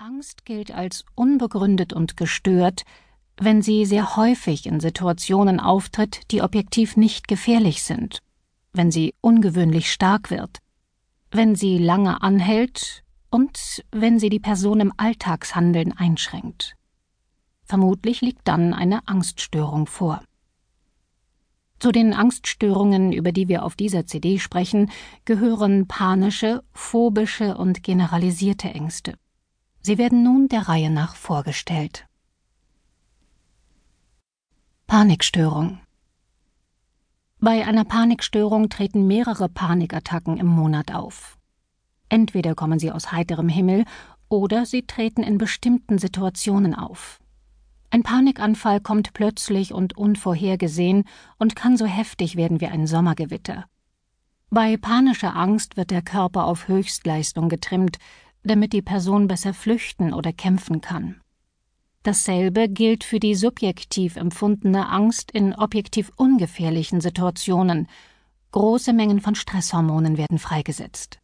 Angst gilt als unbegründet und gestört, wenn sie sehr häufig in Situationen auftritt, die objektiv nicht gefährlich sind, wenn sie ungewöhnlich stark wird, wenn sie lange anhält und wenn sie die Person im Alltagshandeln einschränkt. Vermutlich liegt dann eine Angststörung vor. Zu den Angststörungen, über die wir auf dieser CD sprechen, gehören panische, phobische und generalisierte Ängste. Sie werden nun der Reihe nach vorgestellt. Panikstörung Bei einer Panikstörung treten mehrere Panikattacken im Monat auf. Entweder kommen sie aus heiterem Himmel oder sie treten in bestimmten Situationen auf. Ein Panikanfall kommt plötzlich und unvorhergesehen und kann so heftig werden wie ein Sommergewitter. Bei panischer Angst wird der Körper auf Höchstleistung getrimmt, damit die Person besser flüchten oder kämpfen kann. Dasselbe gilt für die subjektiv empfundene Angst in objektiv ungefährlichen Situationen. Große Mengen von Stresshormonen werden freigesetzt.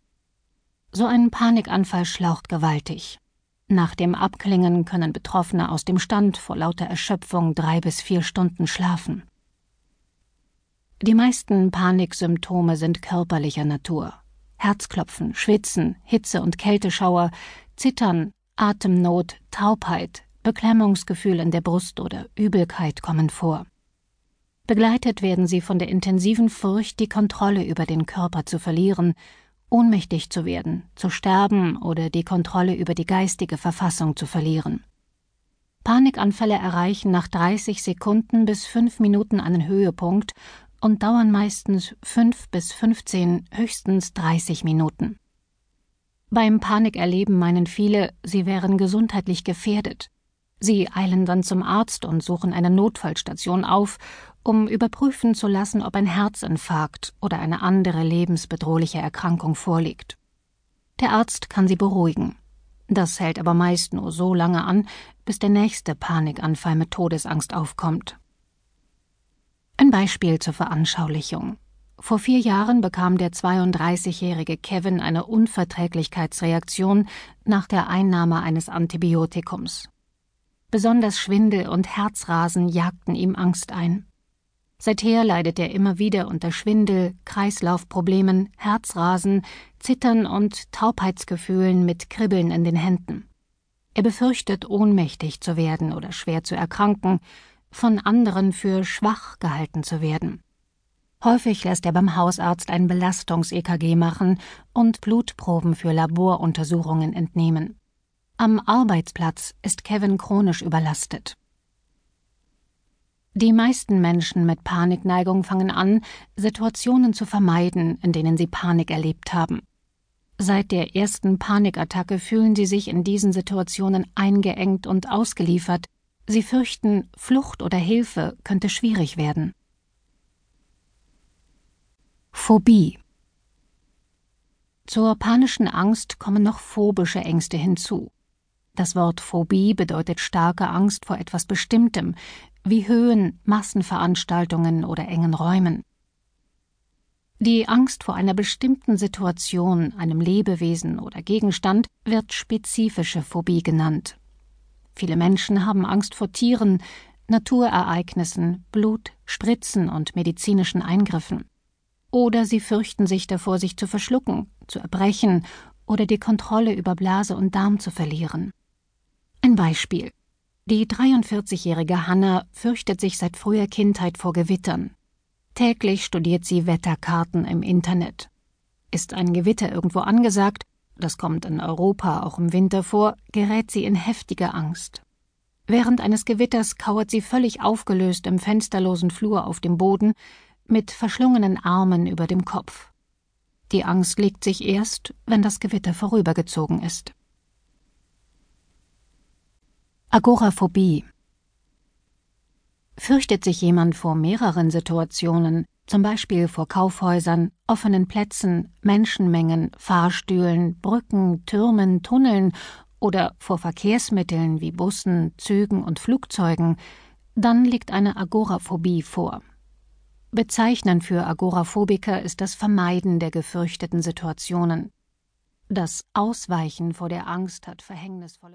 So ein Panikanfall schlaucht gewaltig. Nach dem Abklingen können Betroffene aus dem Stand vor lauter Erschöpfung drei bis vier Stunden schlafen. Die meisten Paniksymptome sind körperlicher Natur. Herzklopfen, Schwitzen, Hitze- und Kälteschauer, Zittern, Atemnot, Taubheit, Beklemmungsgefühl in der Brust oder Übelkeit kommen vor. Begleitet werden sie von der intensiven Furcht, die Kontrolle über den Körper zu verlieren, ohnmächtig zu werden, zu sterben oder die Kontrolle über die geistige Verfassung zu verlieren. Panikanfälle erreichen nach 30 Sekunden bis fünf Minuten einen Höhepunkt und dauern meistens fünf bis fünfzehn, höchstens dreißig Minuten. Beim Panikerleben meinen viele, sie wären gesundheitlich gefährdet. Sie eilen dann zum Arzt und suchen eine Notfallstation auf, um überprüfen zu lassen, ob ein Herzinfarkt oder eine andere lebensbedrohliche Erkrankung vorliegt. Der Arzt kann sie beruhigen. Das hält aber meist nur so lange an, bis der nächste Panikanfall mit Todesangst aufkommt. Beispiel zur Veranschaulichung. Vor vier Jahren bekam der 32-jährige Kevin eine Unverträglichkeitsreaktion nach der Einnahme eines Antibiotikums. Besonders Schwindel und Herzrasen jagten ihm Angst ein. Seither leidet er immer wieder unter Schwindel, Kreislaufproblemen, Herzrasen, Zittern und Taubheitsgefühlen mit Kribbeln in den Händen. Er befürchtet, ohnmächtig zu werden oder schwer zu erkranken von anderen für schwach gehalten zu werden. Häufig lässt er beim Hausarzt ein Belastungs-EKG machen und Blutproben für Laboruntersuchungen entnehmen. Am Arbeitsplatz ist Kevin chronisch überlastet. Die meisten Menschen mit Panikneigung fangen an, Situationen zu vermeiden, in denen sie Panik erlebt haben. Seit der ersten Panikattacke fühlen sie sich in diesen Situationen eingeengt und ausgeliefert, Sie fürchten, Flucht oder Hilfe könnte schwierig werden. Phobie Zur panischen Angst kommen noch phobische Ängste hinzu. Das Wort Phobie bedeutet starke Angst vor etwas Bestimmtem, wie Höhen, Massenveranstaltungen oder engen Räumen. Die Angst vor einer bestimmten Situation, einem Lebewesen oder Gegenstand wird spezifische Phobie genannt. Viele Menschen haben Angst vor Tieren, Naturereignissen, Blut, Spritzen und medizinischen Eingriffen. Oder sie fürchten sich davor, sich zu verschlucken, zu erbrechen oder die Kontrolle über Blase und Darm zu verlieren. Ein Beispiel. Die 43-jährige Hanna fürchtet sich seit früher Kindheit vor Gewittern. Täglich studiert sie Wetterkarten im Internet. Ist ein Gewitter irgendwo angesagt, das kommt in Europa auch im Winter vor, gerät sie in heftige Angst. Während eines Gewitters kauert sie völlig aufgelöst im fensterlosen Flur auf dem Boden, mit verschlungenen Armen über dem Kopf. Die Angst legt sich erst, wenn das Gewitter vorübergezogen ist. Agoraphobie Fürchtet sich jemand vor mehreren Situationen, zum Beispiel vor Kaufhäusern, offenen Plätzen, Menschenmengen, Fahrstühlen, Brücken, Türmen, Tunneln oder vor Verkehrsmitteln wie Bussen, Zügen und Flugzeugen, dann liegt eine Agoraphobie vor. Bezeichnend für Agoraphobiker ist das Vermeiden der gefürchteten Situationen. Das Ausweichen vor der Angst hat verhängnisvolle